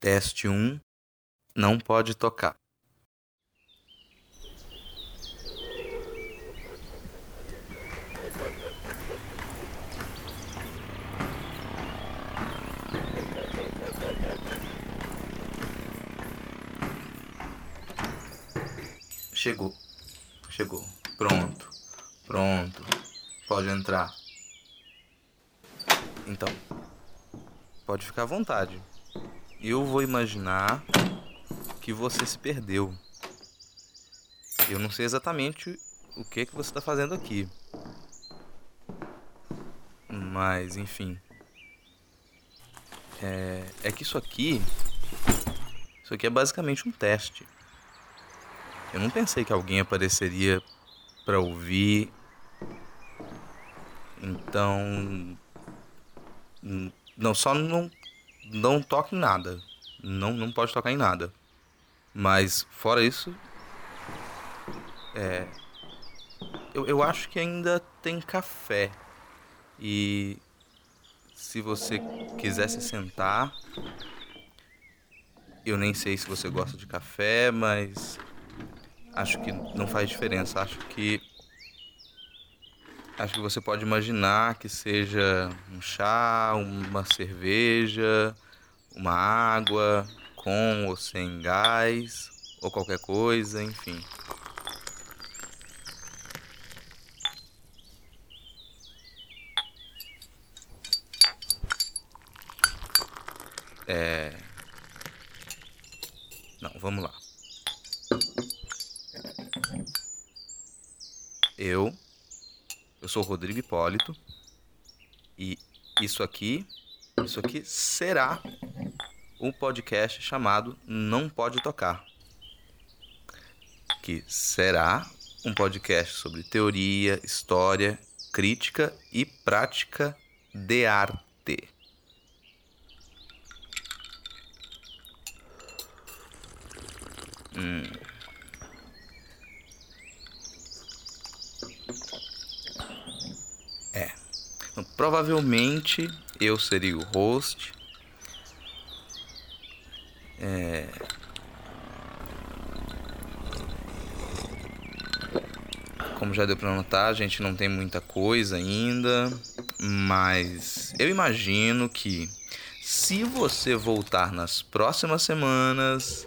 Teste 1. Não pode tocar. Chegou. Chegou. Pronto. Pronto. Pode entrar. Então, pode ficar à vontade. Eu vou imaginar que você se perdeu. Eu não sei exatamente o que que você está fazendo aqui. Mas, enfim. É, é que isso aqui. Isso aqui é basicamente um teste. Eu não pensei que alguém apareceria para ouvir. Então. Não, só não, não toque em nada. Não, não pode tocar em nada. Mas, fora isso. É. Eu, eu acho que ainda tem café. E. Se você quiser se sentar. Eu nem sei se você gosta de café, mas acho que não faz diferença. Acho que acho que você pode imaginar que seja um chá, uma cerveja, uma água com ou sem gás ou qualquer coisa, enfim. É. Não, vamos lá. Eu, eu sou Rodrigo Hipólito e isso aqui, isso aqui será um podcast chamado Não Pode Tocar, que será um podcast sobre teoria, história, crítica e prática de arte. Hum. É. Então, provavelmente eu seria o host. É. Como já deu para notar, a gente não tem muita coisa ainda, mas eu imagino que se você voltar nas próximas semanas,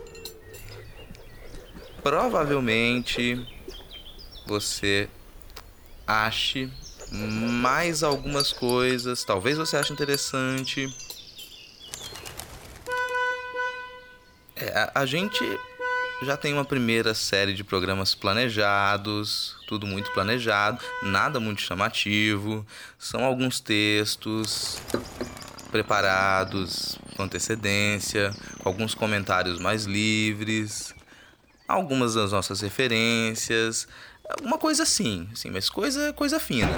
provavelmente você ache mais algumas coisas, talvez você ache interessante. É, a, a gente já tem uma primeira série de programas planejados, tudo muito planejado, nada muito chamativo. São alguns textos preparados com antecedência, alguns comentários mais livres, algumas das nossas referências, uma coisa assim, assim, mas coisa coisa fina.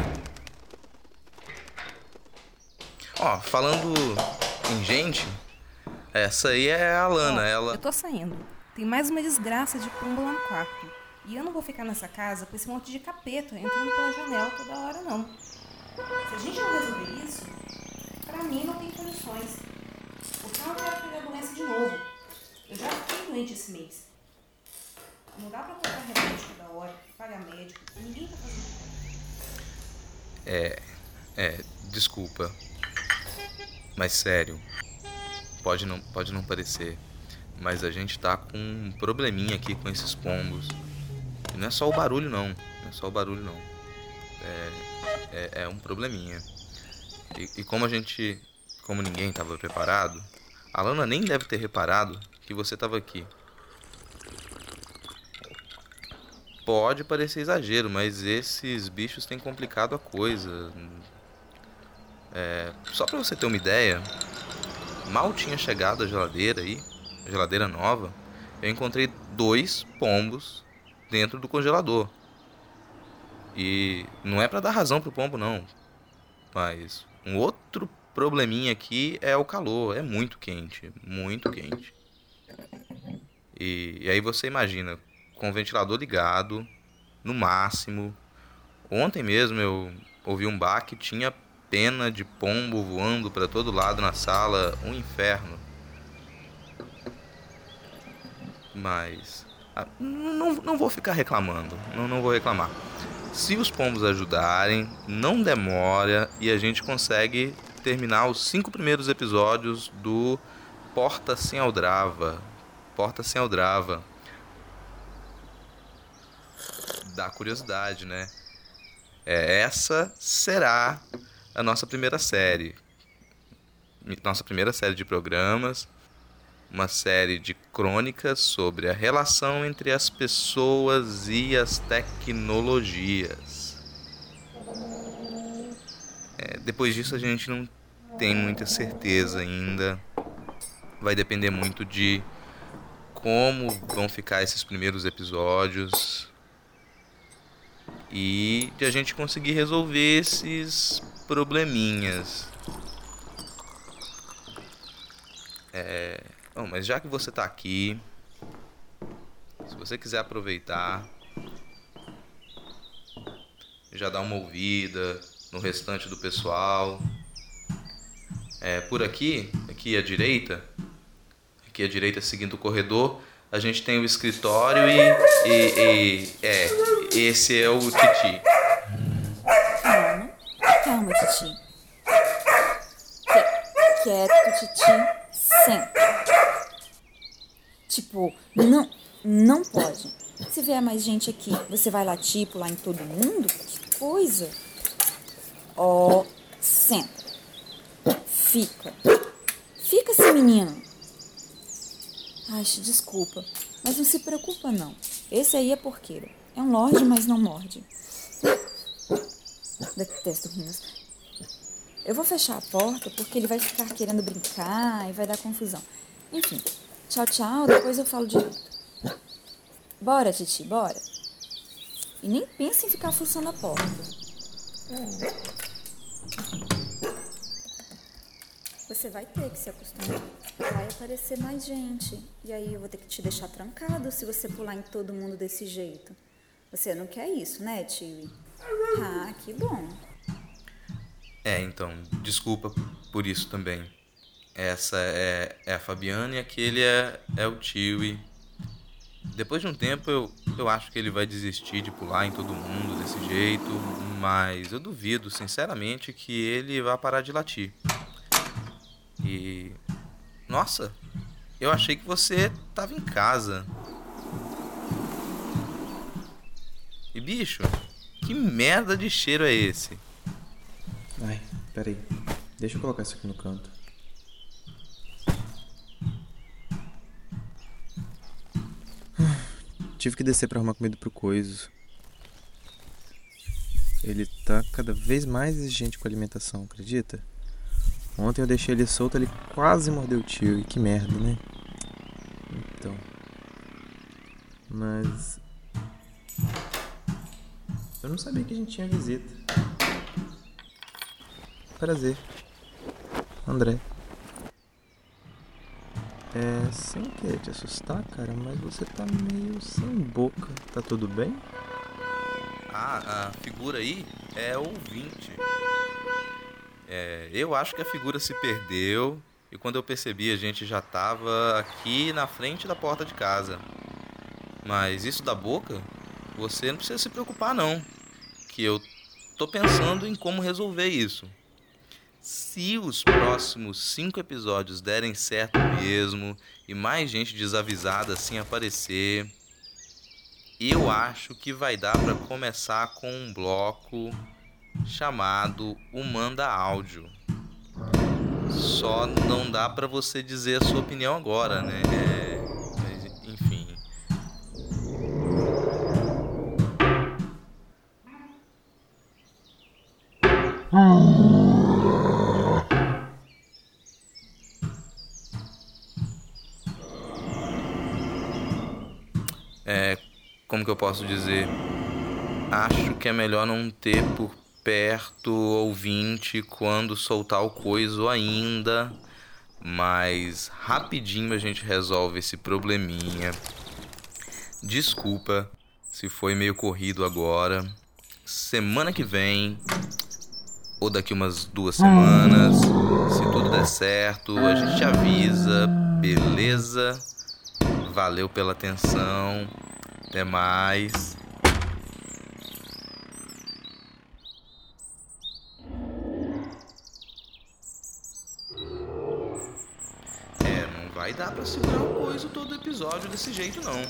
Ó, falando em gente, essa aí é a Lana, ela Eu tô saindo. Tem mais uma desgraça de pombo lá no quarto. E eu não vou ficar nessa casa com esse monte de capeta entrando pela janela toda hora, não. Se a gente não resolver isso, pra mim não tem condições. Porque eu não quero pegar a doença de novo. Eu já fiquei doente esse mês. Não dá pra comprar remédio pagar médico. Ninguém tá fazendo. é, é, desculpa. Mas sério, pode não pode não parecer, mas a gente tá com um probleminha aqui com esses pombos. E não é só o barulho não, não é só o barulho não. É, é, é um probleminha. E, e como a gente, como ninguém estava preparado, a Lana nem deve ter reparado que você estava aqui. Pode parecer exagero, mas esses bichos têm complicado a coisa. É, só para você ter uma ideia, mal tinha chegado a geladeira aí, a geladeira nova, eu encontrei dois pombos dentro do congelador. E não é para dar razão pro pombo não, mas um outro probleminha aqui é o calor, é muito quente, muito quente. E, e aí você imagina, com o ventilador ligado, no máximo. Ontem mesmo eu ouvi um bar que tinha pena de pombo voando para todo lado na sala, um inferno. Mas ah, não, não vou ficar reclamando, não, não vou reclamar. Se os pombos ajudarem, não demora e a gente consegue terminar os cinco primeiros episódios do Porta Sem Aldrava. Porta Sem Aldrava. Dá curiosidade, né? É, essa será a nossa primeira série. Nossa primeira série de programas uma série de crônicas sobre a relação entre as pessoas e as tecnologias. É, depois disso, a gente não tem muita certeza ainda. Vai depender muito de como vão ficar esses primeiros episódios e de a gente conseguir resolver esses probleminhas. É, Bom, mas já que você está aqui, se você quiser aproveitar, já dá uma ouvida no restante do pessoal. É, por aqui, aqui à direita, aqui à direita seguindo o corredor, a gente tem o escritório e, e, e é, esse é o Titi. Calma, calma, Titi. Quieto, Titi. Senta. Tipo, não, não pode. Se vier mais gente aqui, você vai latir, pular em todo mundo? Que coisa. Ó, oh, senta. Fica. Fica, seu menino. Ai, desculpa, mas não se preocupa não. Esse aí é porqueiro. É um lorde, mas não morde. Detesto rimas. Eu vou fechar a porta porque ele vai ficar querendo brincar e vai dar confusão. Enfim, Tchau, tchau, depois eu falo direito. Bora, Titi, bora. E nem pensa em ficar fuçando a porta. Você vai ter que se acostumar. Vai aparecer mais gente. E aí eu vou ter que te deixar trancado se você pular em todo mundo desse jeito. Você não quer isso, né, tio? Ah, que bom. É, então, desculpa por isso também. Essa é, é a Fabiana e aquele é, é o Tiwi. Depois de um tempo eu, eu acho que ele vai desistir de pular em todo mundo desse jeito, mas eu duvido, sinceramente, que ele vá parar de latir. E. Nossa, eu achei que você tava em casa. E bicho, que merda de cheiro é esse? Ai, peraí. Deixa eu colocar isso aqui no canto. Tive que descer para arrumar comida pro Coiso. Ele tá cada vez mais exigente com a alimentação, acredita? Ontem eu deixei ele solto, ele quase mordeu o tio. E que merda, né? Então. Mas. Eu não sabia que a gente tinha visita. Prazer. André. É, sem querer te assustar, cara, mas você tá meio sem boca. Tá tudo bem? Ah, a figura aí é ouvinte. É, eu acho que a figura se perdeu e quando eu percebi a gente já tava aqui na frente da porta de casa. Mas isso da boca, você não precisa se preocupar não, que eu tô pensando em como resolver isso. Se os próximos cinco episódios derem certo mesmo e mais gente desavisada assim aparecer, eu acho que vai dar para começar com um bloco chamado o Manda Áudio. Só não dá para você dizer a sua opinião agora, né? É, como que eu posso dizer? Acho que é melhor não ter por perto ouvinte quando soltar o coiso ainda, mas rapidinho a gente resolve esse probleminha. Desculpa se foi meio corrido agora. Semana que vem, ou daqui umas duas semanas, se tudo der certo, a gente avisa, beleza? Valeu pela atenção. Até mais. É, não vai dar pra segurar o coisa todo episódio desse jeito não.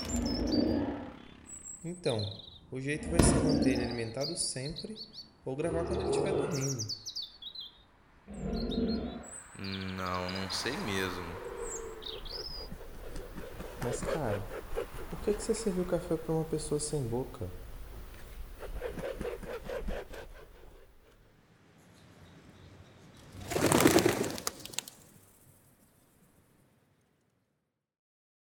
Então, o jeito vai ser manter ele alimentado sempre ou gravar quando ele estiver dormindo. Não, não sei mesmo. Mas cara, por que, que você serviu café pra uma pessoa sem boca?